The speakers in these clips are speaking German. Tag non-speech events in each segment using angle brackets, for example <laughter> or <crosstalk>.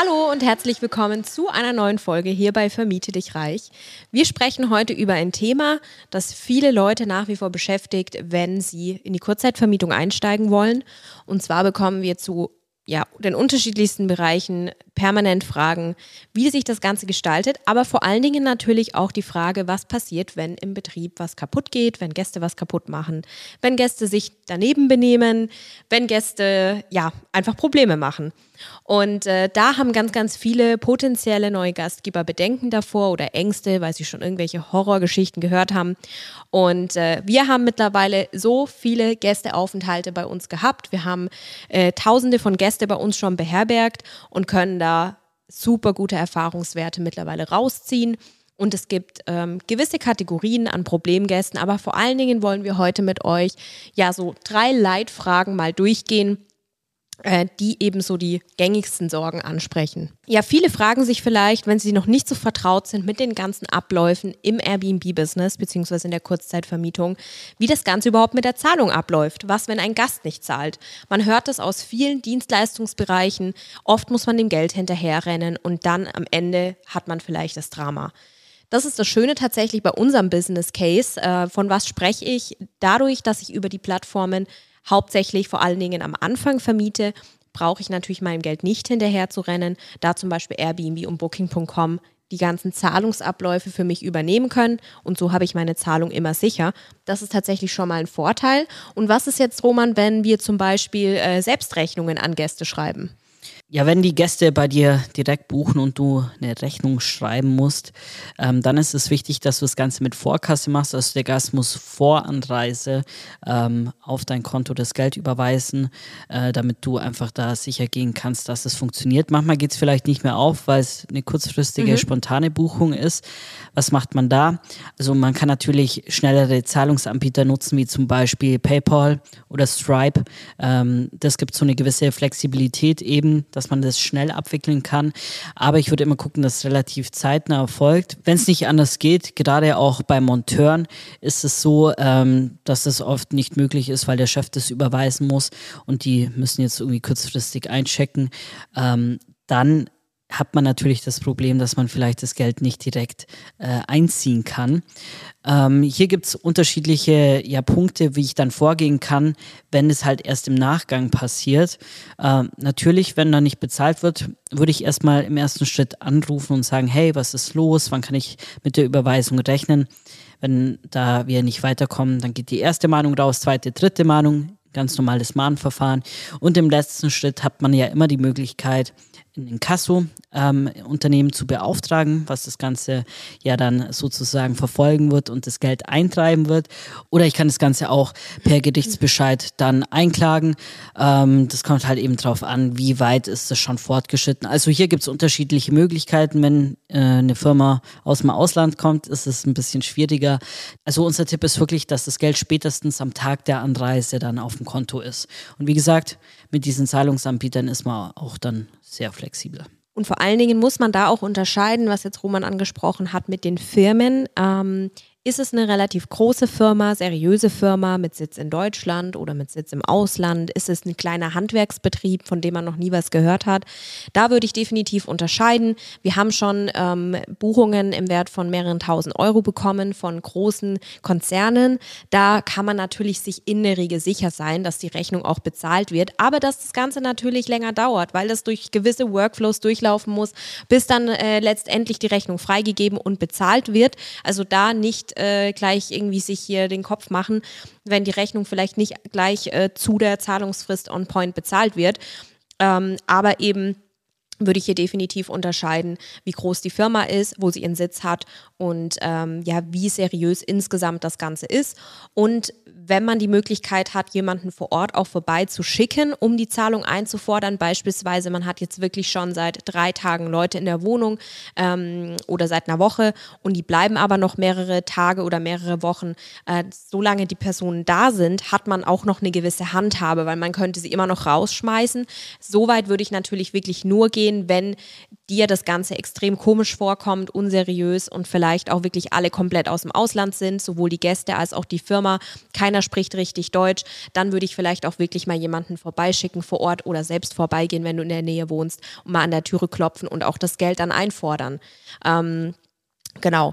Hallo und herzlich willkommen zu einer neuen Folge hier bei Vermiete dich reich. Wir sprechen heute über ein Thema, das viele Leute nach wie vor beschäftigt, wenn sie in die Kurzzeitvermietung einsteigen wollen. Und zwar bekommen wir zu ja, den unterschiedlichsten Bereichen permanent Fragen, wie sich das Ganze gestaltet, aber vor allen Dingen natürlich auch die Frage, was passiert, wenn im Betrieb was kaputt geht, wenn Gäste was kaputt machen, wenn Gäste sich daneben benehmen, wenn Gäste ja einfach Probleme machen. Und äh, da haben ganz, ganz viele potenzielle neue Gastgeber Bedenken davor oder Ängste, weil sie schon irgendwelche Horrorgeschichten gehört haben. Und äh, wir haben mittlerweile so viele Gästeaufenthalte bei uns gehabt. Wir haben äh, tausende von Gästen bei uns schon beherbergt und können da super gute Erfahrungswerte mittlerweile rausziehen. Und es gibt ähm, gewisse Kategorien an Problemgästen, aber vor allen Dingen wollen wir heute mit euch ja so drei Leitfragen mal durchgehen, die eben so die gängigsten Sorgen ansprechen. Ja, viele fragen sich vielleicht, wenn sie noch nicht so vertraut sind mit den ganzen Abläufen im Airbnb-Business beziehungsweise in der Kurzzeitvermietung, wie das Ganze überhaupt mit der Zahlung abläuft. Was, wenn ein Gast nicht zahlt? Man hört das aus vielen Dienstleistungsbereichen. Oft muss man dem Geld hinterherrennen und dann am Ende hat man vielleicht das Drama. Das ist das Schöne tatsächlich bei unserem Business Case. Äh, von was spreche ich? Dadurch, dass ich über die Plattformen hauptsächlich vor allen Dingen am Anfang vermiete, brauche ich natürlich meinem Geld nicht hinterher zu rennen, da zum Beispiel Airbnb und Booking.com die ganzen Zahlungsabläufe für mich übernehmen können und so habe ich meine Zahlung immer sicher. Das ist tatsächlich schon mal ein Vorteil. Und was ist jetzt, Roman, wenn wir zum Beispiel äh, Selbstrechnungen an Gäste schreiben? Ja, wenn die Gäste bei dir direkt buchen und du eine Rechnung schreiben musst, ähm, dann ist es wichtig, dass du das Ganze mit Vorkasse machst. Also der Gast muss vor Anreise ähm, auf dein Konto das Geld überweisen, äh, damit du einfach da sicher gehen kannst, dass es funktioniert. Manchmal geht es vielleicht nicht mehr auf, weil es eine kurzfristige, mhm. spontane Buchung ist. Was macht man da? Also man kann natürlich schnellere Zahlungsanbieter nutzen, wie zum Beispiel PayPal oder Stripe. Ähm, das gibt so eine gewisse Flexibilität eben dass man das schnell abwickeln kann. Aber ich würde immer gucken, dass es relativ zeitnah erfolgt. Wenn es nicht anders geht, gerade auch bei Monteuren, ist es so, ähm, dass es oft nicht möglich ist, weil der Chef das überweisen muss und die müssen jetzt irgendwie kurzfristig einchecken. Ähm, dann hat man natürlich das Problem, dass man vielleicht das Geld nicht direkt äh, einziehen kann. Ähm, hier gibt es unterschiedliche ja, Punkte, wie ich dann vorgehen kann, wenn es halt erst im Nachgang passiert. Ähm, natürlich, wenn da nicht bezahlt wird, würde ich erstmal im ersten Schritt anrufen und sagen, hey, was ist los? Wann kann ich mit der Überweisung rechnen? Wenn da wir nicht weiterkommen, dann geht die erste Mahnung raus, zweite, dritte Mahnung, ganz normales Mahnverfahren. Und im letzten Schritt hat man ja immer die Möglichkeit, ein Inkasso-Unternehmen ähm, zu beauftragen, was das Ganze ja dann sozusagen verfolgen wird und das Geld eintreiben wird. Oder ich kann das Ganze auch per Gerichtsbescheid dann einklagen. Ähm, das kommt halt eben darauf an, wie weit ist das schon fortgeschritten. Also hier gibt es unterschiedliche Möglichkeiten. Wenn äh, eine Firma aus dem Ausland kommt, ist es ein bisschen schwieriger. Also unser Tipp ist wirklich, dass das Geld spätestens am Tag der Anreise dann auf dem Konto ist. Und wie gesagt, mit diesen Zahlungsanbietern ist man auch dann sehr flexibel. Und vor allen Dingen muss man da auch unterscheiden, was jetzt Roman angesprochen hat mit den Firmen. Ähm, ist es eine relativ große Firma, seriöse Firma mit Sitz in Deutschland oder mit Sitz im Ausland? Ist es ein kleiner Handwerksbetrieb, von dem man noch nie was gehört hat? Da würde ich definitiv unterscheiden. Wir haben schon ähm, Buchungen im Wert von mehreren tausend Euro bekommen von großen Konzernen. Da kann man natürlich sich in der Regel sicher sein, dass die Rechnung auch bezahlt wird, aber dass das Ganze natürlich länger dauert, weil das durch gewisse Workflows durchlaufen muss, bis dann äh, letztendlich die Rechnung freigegeben und bezahlt wird. Also da nicht äh, gleich irgendwie sich hier den Kopf machen, wenn die Rechnung vielleicht nicht gleich äh, zu der Zahlungsfrist on point bezahlt wird. Ähm, aber eben würde ich hier definitiv unterscheiden, wie groß die Firma ist, wo sie ihren Sitz hat und ähm, ja, wie seriös insgesamt das Ganze ist. Und wenn man die Möglichkeit hat, jemanden vor Ort auch vorbeizuschicken, um die Zahlung einzufordern, beispielsweise man hat jetzt wirklich schon seit drei Tagen Leute in der Wohnung ähm, oder seit einer Woche und die bleiben aber noch mehrere Tage oder mehrere Wochen, äh, solange die Personen da sind, hat man auch noch eine gewisse Handhabe, weil man könnte sie immer noch rausschmeißen. Soweit würde ich natürlich wirklich nur gehen, gehen, wenn dir das Ganze extrem komisch vorkommt, unseriös und vielleicht auch wirklich alle komplett aus dem Ausland sind, sowohl die Gäste als auch die Firma. Keiner spricht richtig Deutsch. Dann würde ich vielleicht auch wirklich mal jemanden vorbeischicken vor Ort oder selbst vorbeigehen, wenn du in der Nähe wohnst und mal an der Türe klopfen und auch das Geld dann einfordern. Ähm, genau.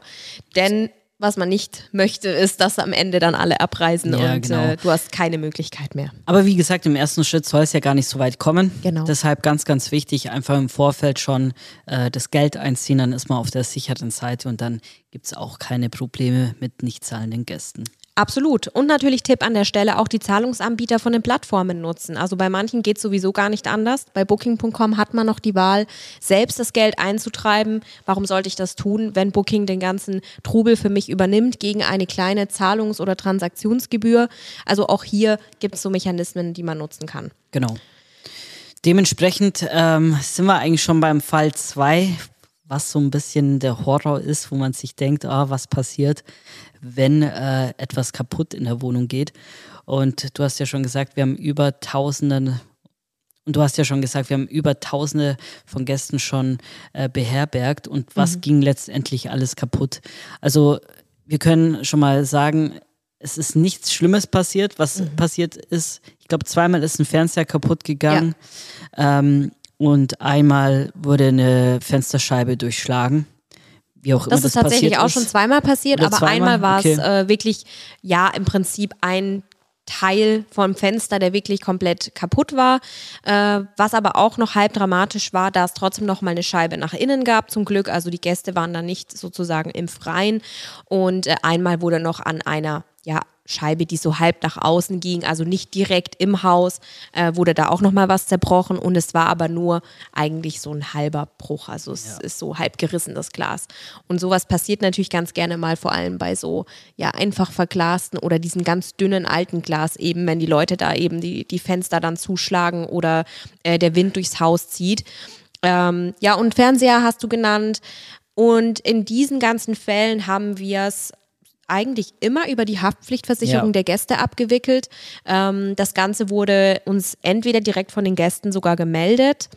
Denn was man nicht möchte, ist, dass am Ende dann alle abreisen ja, und genau. äh, du hast keine Möglichkeit mehr. Aber wie gesagt, im ersten Schritt soll es ja gar nicht so weit kommen. Genau. Deshalb ganz, ganz wichtig, einfach im Vorfeld schon äh, das Geld einziehen, dann ist man auf der sicheren Seite und dann gibt es auch keine Probleme mit nicht zahlenden Gästen. Absolut. Und natürlich Tipp an der Stelle auch die Zahlungsanbieter von den Plattformen nutzen. Also bei manchen geht es sowieso gar nicht anders. Bei Booking.com hat man noch die Wahl, selbst das Geld einzutreiben. Warum sollte ich das tun, wenn Booking den ganzen Trubel für mich übernimmt gegen eine kleine Zahlungs- oder Transaktionsgebühr? Also auch hier gibt es so Mechanismen, die man nutzen kann. Genau. Dementsprechend ähm, sind wir eigentlich schon beim Fall 2, was so ein bisschen der Horror ist, wo man sich denkt, ah, was passiert, wenn äh, etwas kaputt in der Wohnung geht. Und du hast ja schon gesagt, wir haben über Tausende und du hast ja schon gesagt, wir haben über Tausende von Gästen schon äh, beherbergt. Und was mhm. ging letztendlich alles kaputt? Also wir können schon mal sagen, es ist nichts Schlimmes passiert. Was mhm. passiert ist, ich glaube, zweimal ist ein Fernseher kaputt gegangen. Ja. Ähm, und einmal wurde eine Fensterscheibe durchschlagen. Wie auch das immer ist tatsächlich auch ist. schon zweimal passiert, Oder aber zweimal? einmal war es okay. äh, wirklich, ja, im Prinzip ein Teil vom Fenster, der wirklich komplett kaputt war. Äh, was aber auch noch halb dramatisch war, da es trotzdem noch mal eine Scheibe nach innen gab, zum Glück. Also die Gäste waren dann nicht sozusagen im Freien. Und äh, einmal wurde noch an einer ja, Scheibe, die so halb nach außen ging, also nicht direkt im Haus, äh, wurde da auch nochmal was zerbrochen und es war aber nur eigentlich so ein halber Bruch, also es ja. ist so halb gerissen, das Glas. Und sowas passiert natürlich ganz gerne mal, vor allem bei so ja einfach verglasten oder diesen ganz dünnen alten Glas eben, wenn die Leute da eben die, die Fenster dann zuschlagen oder äh, der Wind durchs Haus zieht. Ähm, ja, und Fernseher hast du genannt. Und in diesen ganzen Fällen haben wir es eigentlich immer über die Haftpflichtversicherung ja. der Gäste abgewickelt. Ähm, das Ganze wurde uns entweder direkt von den Gästen sogar gemeldet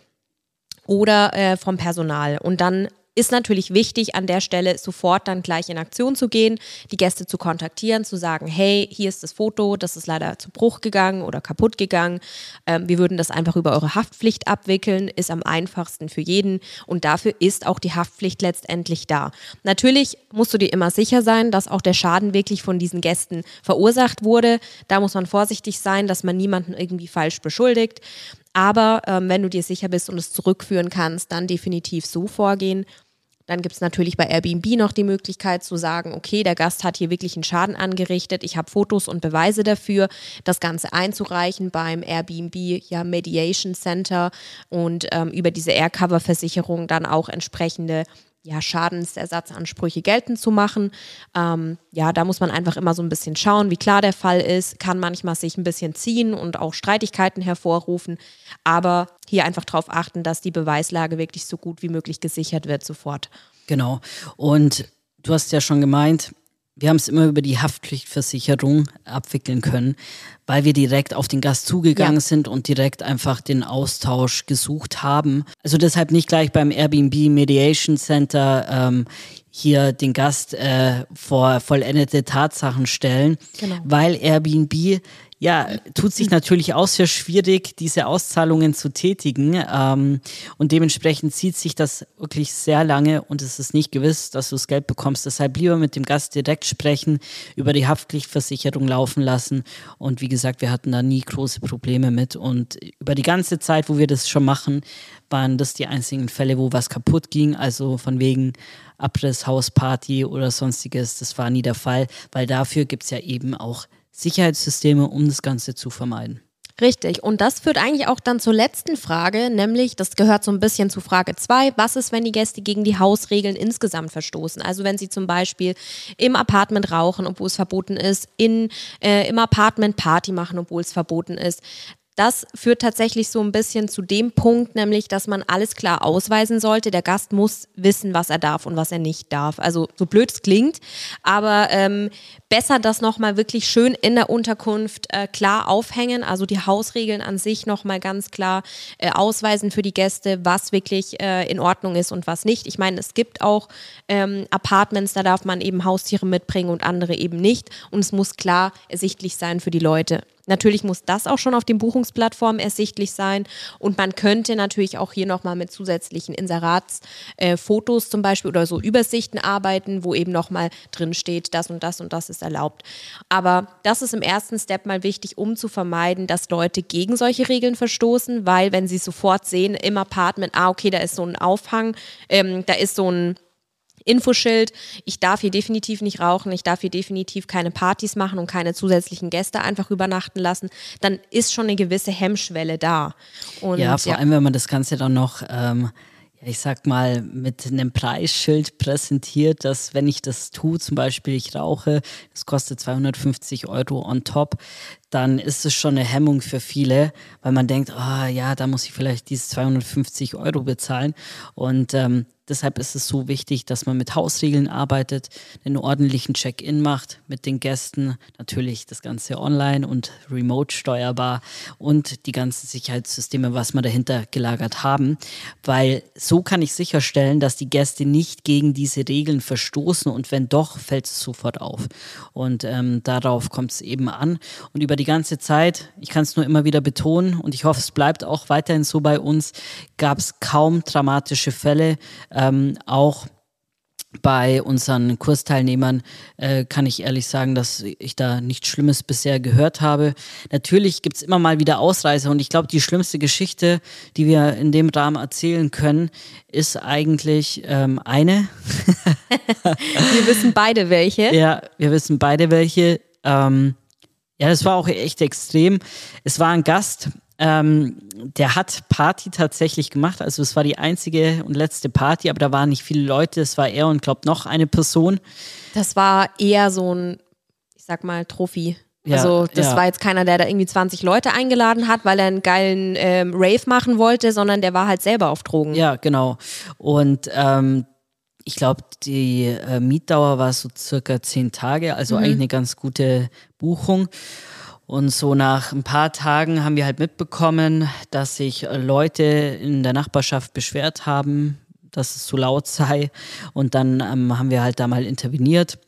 oder äh, vom Personal. Und dann ist natürlich wichtig, an der Stelle sofort dann gleich in Aktion zu gehen, die Gäste zu kontaktieren, zu sagen, hey, hier ist das Foto, das ist leider zu Bruch gegangen oder kaputt gegangen. Ähm, wir würden das einfach über eure Haftpflicht abwickeln, ist am einfachsten für jeden und dafür ist auch die Haftpflicht letztendlich da. Natürlich musst du dir immer sicher sein, dass auch der Schaden wirklich von diesen Gästen verursacht wurde. Da muss man vorsichtig sein, dass man niemanden irgendwie falsch beschuldigt. Aber ähm, wenn du dir sicher bist und es zurückführen kannst, dann definitiv so vorgehen. Dann gibt es natürlich bei Airbnb noch die Möglichkeit zu sagen, okay, der Gast hat hier wirklich einen Schaden angerichtet, ich habe Fotos und Beweise dafür, das Ganze einzureichen beim Airbnb ja, Mediation Center und ähm, über diese Aircover-Versicherung dann auch entsprechende ja, Schadensersatzansprüche geltend zu machen. Ähm, ja, da muss man einfach immer so ein bisschen schauen, wie klar der Fall ist, kann manchmal sich ein bisschen ziehen und auch Streitigkeiten hervorrufen, aber hier einfach darauf achten, dass die Beweislage wirklich so gut wie möglich gesichert wird sofort. Genau. Und du hast ja schon gemeint, wir haben es immer über die Haftpflichtversicherung abwickeln können, weil wir direkt auf den Gast zugegangen ja. sind und direkt einfach den Austausch gesucht haben. Also deshalb nicht gleich beim Airbnb Mediation Center ähm, hier den Gast äh, vor vollendete Tatsachen stellen, genau. weil Airbnb ja, tut sich natürlich auch sehr schwierig, diese Auszahlungen zu tätigen. Ähm, und dementsprechend zieht sich das wirklich sehr lange und es ist nicht gewiss, dass du das Geld bekommst. Deshalb lieber mit dem Gast direkt sprechen, über die Haftpflichtversicherung laufen lassen. Und wie gesagt, wir hatten da nie große Probleme mit. Und über die ganze Zeit, wo wir das schon machen, waren das die einzigen Fälle, wo was kaputt ging. Also von wegen Abriss, Hausparty oder sonstiges. Das war nie der Fall, weil dafür gibt es ja eben auch Sicherheitssysteme, um das Ganze zu vermeiden. Richtig. Und das führt eigentlich auch dann zur letzten Frage, nämlich, das gehört so ein bisschen zu Frage zwei. Was ist, wenn die Gäste gegen die Hausregeln insgesamt verstoßen? Also wenn sie zum Beispiel im Apartment rauchen, obwohl es verboten ist, in, äh, im Apartment Party machen, obwohl es verboten ist. Das führt tatsächlich so ein bisschen zu dem Punkt, nämlich, dass man alles klar ausweisen sollte. Der Gast muss wissen, was er darf und was er nicht darf. Also so blöd es klingt, aber ähm, besser das nochmal wirklich schön in der Unterkunft äh, klar aufhängen. Also die Hausregeln an sich nochmal ganz klar äh, ausweisen für die Gäste, was wirklich äh, in Ordnung ist und was nicht. Ich meine, es gibt auch ähm, Apartments, da darf man eben Haustiere mitbringen und andere eben nicht. Und es muss klar ersichtlich sein für die Leute. Natürlich muss das auch schon auf den Buchungsplattformen ersichtlich sein und man könnte natürlich auch hier nochmal mit zusätzlichen Inseratsfotos äh, zum Beispiel oder so Übersichten arbeiten, wo eben nochmal drin steht, das und das und das ist erlaubt. Aber das ist im ersten Step mal wichtig, um zu vermeiden, dass Leute gegen solche Regeln verstoßen, weil wenn sie sofort sehen im Apartment, ah okay, da ist so ein Aufhang, ähm, da ist so ein Infoschild, ich darf hier definitiv nicht rauchen, ich darf hier definitiv keine Partys machen und keine zusätzlichen Gäste einfach übernachten lassen, dann ist schon eine gewisse Hemmschwelle da. Und, ja, vor ja. allem, wenn man das Ganze dann noch ähm, ich sag mal, mit einem Preisschild präsentiert, dass wenn ich das tue, zum Beispiel ich rauche, das kostet 250 Euro on top, dann ist es schon eine Hemmung für viele, weil man denkt, ah oh, ja, da muss ich vielleicht diese 250 Euro bezahlen. Und ähm, Deshalb ist es so wichtig, dass man mit Hausregeln arbeitet, einen ordentlichen Check-in macht mit den Gästen, natürlich das Ganze online und remote steuerbar und die ganzen Sicherheitssysteme, was wir dahinter gelagert haben, weil so kann ich sicherstellen, dass die Gäste nicht gegen diese Regeln verstoßen und wenn doch, fällt es sofort auf. Und ähm, darauf kommt es eben an. Und über die ganze Zeit, ich kann es nur immer wieder betonen und ich hoffe, es bleibt auch weiterhin so bei uns, gab es kaum dramatische Fälle ähm, auch bei unseren Kursteilnehmern äh, kann ich ehrlich sagen, dass ich da nichts Schlimmes bisher gehört habe. Natürlich gibt es immer mal wieder Ausreißer und ich glaube, die schlimmste Geschichte, die wir in dem Rahmen erzählen können, ist eigentlich ähm, eine. <laughs> wir wissen beide welche. Ja, wir wissen beide welche. Ähm, ja, das war auch echt extrem. Es war ein Gast, ähm, der hat Party tatsächlich gemacht. Also es war die einzige und letzte Party, aber da waren nicht viele Leute. Es war er und glaube noch eine Person. Das war eher so ein, ich sag mal, Trophy. Ja, also das ja. war jetzt keiner, der da irgendwie 20 Leute eingeladen hat, weil er einen geilen ähm, Rave machen wollte, sondern der war halt selber auf Drogen. Ja, genau. Und ähm, ich glaube, die äh, Mietdauer war so circa zehn Tage, also mhm. eigentlich eine ganz gute Buchung. Und so nach ein paar Tagen haben wir halt mitbekommen, dass sich Leute in der Nachbarschaft beschwert haben, dass es zu laut sei. Und dann ähm, haben wir halt da mal interveniert.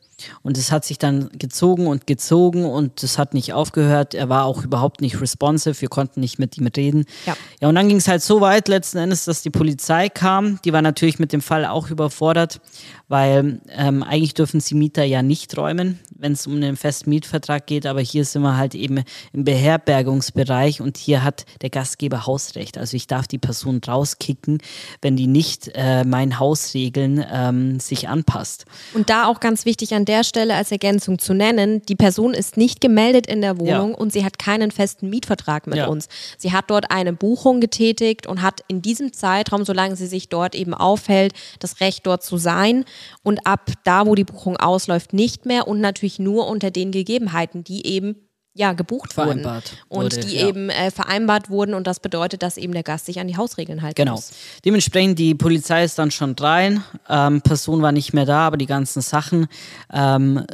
Und es hat sich dann gezogen und gezogen und es hat nicht aufgehört. Er war auch überhaupt nicht responsive. Wir konnten nicht mit ihm reden. Ja, ja und dann ging es halt so weit letzten Endes, dass die Polizei kam. Die war natürlich mit dem Fall auch überfordert, weil ähm, eigentlich dürfen sie Mieter ja nicht räumen, wenn es um einen festen Mietvertrag geht, aber hier sind wir halt eben im Beherbergungsbereich und hier hat der Gastgeber Hausrecht. Also ich darf die Person rauskicken, wenn die nicht äh, meinen Hausregeln ähm, sich anpasst. Und da auch ganz wichtig an der Stelle als Ergänzung zu nennen, die Person ist nicht gemeldet in der Wohnung ja. und sie hat keinen festen Mietvertrag mit ja. uns. Sie hat dort eine Buchung getätigt und hat in diesem Zeitraum, solange sie sich dort eben aufhält, das Recht dort zu sein und ab da, wo die Buchung ausläuft, nicht mehr und natürlich nur unter den Gegebenheiten, die eben ja, gebucht vereinbart wurden und wurde, die ja. eben äh, vereinbart wurden und das bedeutet, dass eben der Gast sich an die Hausregeln halten genau. muss. Genau. Dementsprechend, die Polizei ist dann schon rein, ähm, Person war nicht mehr da, aber die ganzen Sachen, ähm,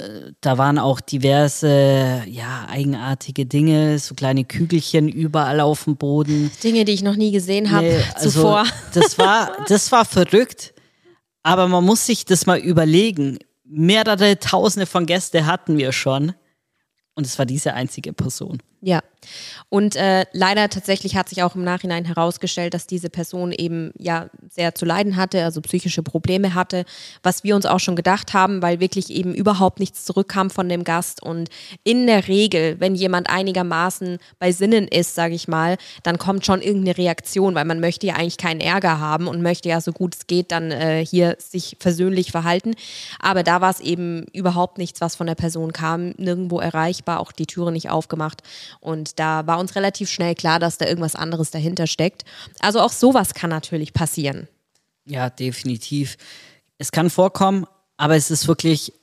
da waren auch diverse, ja, eigenartige Dinge, so kleine Kügelchen überall auf dem Boden. Dinge, die ich noch nie gesehen habe nee, <laughs> also zuvor. Das war, das war verrückt. Aber man muss sich das mal überlegen. Mehrere Tausende von Gästen hatten wir schon. Und es war diese einzige Person. Ja. Und äh, leider tatsächlich hat sich auch im Nachhinein herausgestellt, dass diese Person eben ja sehr zu leiden hatte, also psychische Probleme hatte, was wir uns auch schon gedacht haben, weil wirklich eben überhaupt nichts zurückkam von dem Gast. Und in der Regel, wenn jemand einigermaßen bei Sinnen ist, sage ich mal, dann kommt schon irgendeine Reaktion, weil man möchte ja eigentlich keinen Ärger haben und möchte ja so gut es geht dann äh, hier sich versöhnlich verhalten. Aber da war es eben überhaupt nichts, was von der Person kam, nirgendwo erreichbar, auch die Türe nicht aufgemacht. Und da war uns relativ schnell klar, dass da irgendwas anderes dahinter steckt. Also auch sowas kann natürlich passieren. Ja, definitiv. Es kann vorkommen, aber es ist wirklich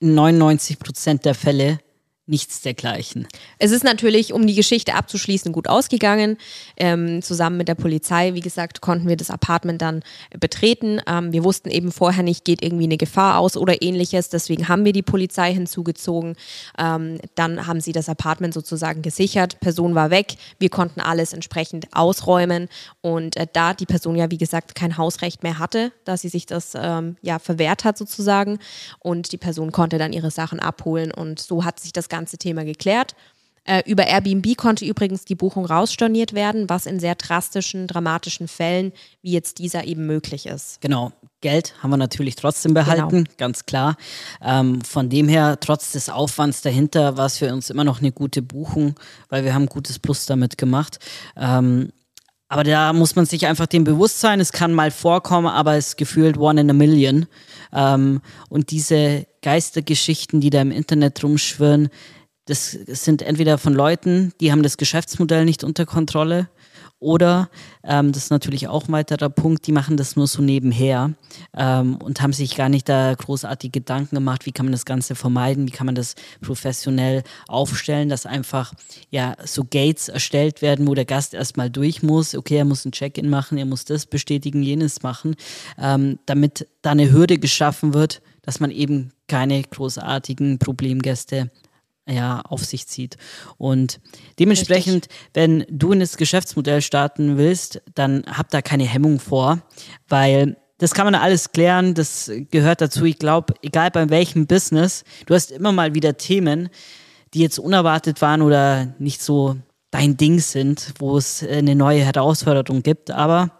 in 99 Prozent der Fälle nichts dergleichen. Es ist natürlich, um die Geschichte abzuschließen, gut ausgegangen. Ähm, zusammen mit der Polizei, wie gesagt, konnten wir das Apartment dann betreten. Ähm, wir wussten eben vorher nicht, geht irgendwie eine Gefahr aus oder ähnliches. Deswegen haben wir die Polizei hinzugezogen. Ähm, dann haben sie das Apartment sozusagen gesichert. Person war weg. Wir konnten alles entsprechend ausräumen. Und äh, da die Person ja, wie gesagt, kein Hausrecht mehr hatte, da sie sich das ähm, ja verwehrt hat sozusagen. Und die Person konnte dann ihre Sachen abholen. Und so hat sich das ganze Thema geklärt. Äh, über Airbnb konnte übrigens die Buchung rausstorniert werden, was in sehr drastischen, dramatischen Fällen wie jetzt dieser eben möglich ist. Genau. Geld haben wir natürlich trotzdem behalten, genau. ganz klar. Ähm, von dem her, trotz des Aufwands dahinter, war es für uns immer noch eine gute Buchung, weil wir haben ein gutes Plus damit gemacht. Ähm, aber da muss man sich einfach dem bewusst sein, es kann mal vorkommen, aber es ist gefühlt one in a million. Ähm, und diese Geistergeschichten, die da im Internet rumschwirren, das sind entweder von Leuten, die haben das Geschäftsmodell nicht unter Kontrolle oder, ähm, das ist natürlich auch ein weiterer Punkt, die machen das nur so nebenher ähm, und haben sich gar nicht da großartig Gedanken gemacht, wie kann man das Ganze vermeiden, wie kann man das professionell aufstellen, dass einfach ja so Gates erstellt werden, wo der Gast erstmal durch muss. Okay, er muss ein Check-in machen, er muss das bestätigen, jenes machen, ähm, damit da eine Hürde geschaffen wird, dass man eben keine großartigen Problemgäste ja, auf sich zieht. Und dementsprechend, Richtig. wenn du in das Geschäftsmodell starten willst, dann hab da keine Hemmung vor, weil das kann man alles klären, das gehört dazu. Ich glaube, egal bei welchem Business, du hast immer mal wieder Themen, die jetzt unerwartet waren oder nicht so dein Ding sind, wo es eine neue Herausforderung gibt. Aber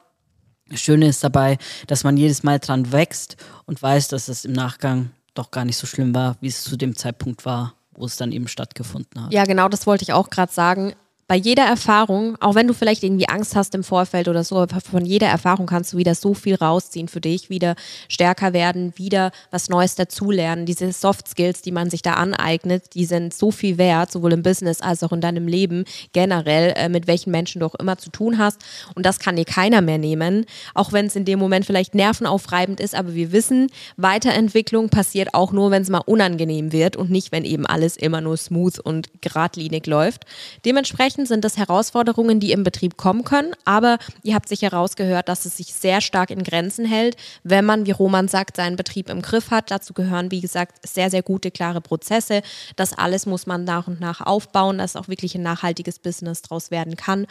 das Schöne ist dabei, dass man jedes Mal dran wächst und weiß, dass es im Nachgang doch gar nicht so schlimm war, wie es zu dem Zeitpunkt war wo es dann eben stattgefunden hat. Ja, genau, das wollte ich auch gerade sagen bei jeder Erfahrung, auch wenn du vielleicht irgendwie Angst hast im Vorfeld oder so, von jeder Erfahrung kannst du wieder so viel rausziehen für dich, wieder stärker werden, wieder was Neues dazulernen. Diese Soft Skills, die man sich da aneignet, die sind so viel wert, sowohl im Business als auch in deinem Leben generell, äh, mit welchen Menschen du auch immer zu tun hast. Und das kann dir keiner mehr nehmen, auch wenn es in dem Moment vielleicht nervenaufreibend ist. Aber wir wissen, Weiterentwicklung passiert auch nur, wenn es mal unangenehm wird und nicht, wenn eben alles immer nur smooth und geradlinig läuft. Dementsprechend Dementsprechend sind das Herausforderungen, die im Betrieb kommen können, aber ihr habt sicher herausgehört, dass es sich sehr stark in Grenzen hält, wenn man, wie Roman sagt, seinen Betrieb im Griff hat. Dazu gehören, wie gesagt, sehr, sehr gute, klare Prozesse. Das alles muss man nach und nach aufbauen, dass auch wirklich ein nachhaltiges Business draus werden kann.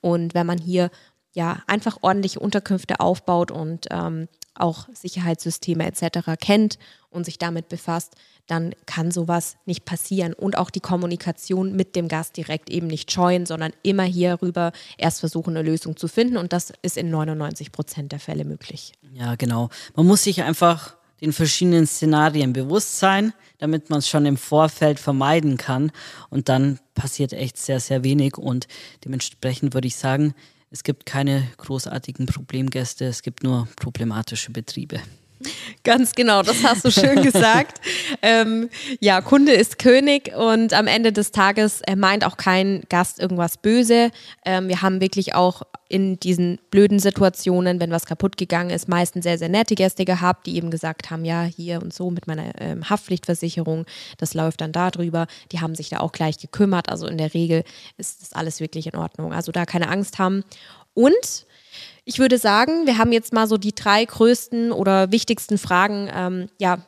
Und wenn man hier ja einfach ordentliche Unterkünfte aufbaut und ähm, auch Sicherheitssysteme etc. kennt und sich damit befasst, dann kann sowas nicht passieren. Und auch die Kommunikation mit dem Gast direkt eben nicht scheuen, sondern immer hierüber erst versuchen, eine Lösung zu finden. Und das ist in 99 Prozent der Fälle möglich. Ja, genau. Man muss sich einfach den verschiedenen Szenarien bewusst sein, damit man es schon im Vorfeld vermeiden kann. Und dann passiert echt sehr, sehr wenig. Und dementsprechend würde ich sagen, es gibt keine großartigen Problemgäste, es gibt nur problematische Betriebe. <laughs> Ganz genau, das hast du schön gesagt. <laughs> ähm, ja, Kunde ist König und am Ende des Tages äh, meint auch kein Gast irgendwas böse. Ähm, wir haben wirklich auch in diesen blöden Situationen, wenn was kaputt gegangen ist, meistens sehr, sehr nette Gäste gehabt, die eben gesagt haben, ja, hier und so mit meiner ähm, Haftpflichtversicherung, das läuft dann darüber. Die haben sich da auch gleich gekümmert. Also in der Regel ist das alles wirklich in Ordnung. Also da keine Angst haben. Und ich würde sagen, wir haben jetzt mal so die drei größten oder wichtigsten Fragen ähm, ja,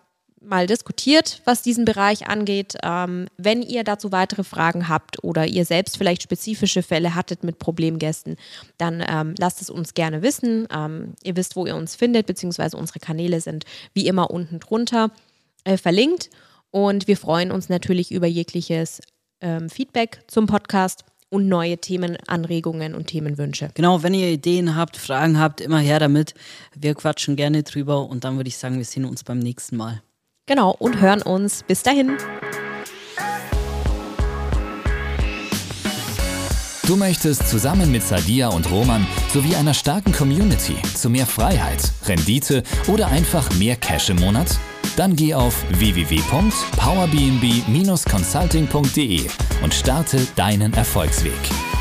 mal diskutiert, was diesen Bereich angeht. Ähm, wenn ihr dazu weitere Fragen habt oder ihr selbst vielleicht spezifische Fälle hattet mit Problemgästen, dann ähm, lasst es uns gerne wissen. Ähm, ihr wisst, wo ihr uns findet, beziehungsweise unsere Kanäle sind wie immer unten drunter äh, verlinkt. Und wir freuen uns natürlich über jegliches ähm, Feedback zum Podcast und neue Themenanregungen und Themenwünsche. Genau, wenn ihr Ideen habt, Fragen habt, immer her damit. Wir quatschen gerne drüber und dann würde ich sagen, wir sehen uns beim nächsten Mal. Genau, und hören uns. Bis dahin. Du möchtest zusammen mit Sadia und Roman sowie einer starken Community zu mehr Freiheit, Rendite oder einfach mehr Cash im Monat? Dann geh auf www.powerbnb-consulting.de und starte deinen Erfolgsweg.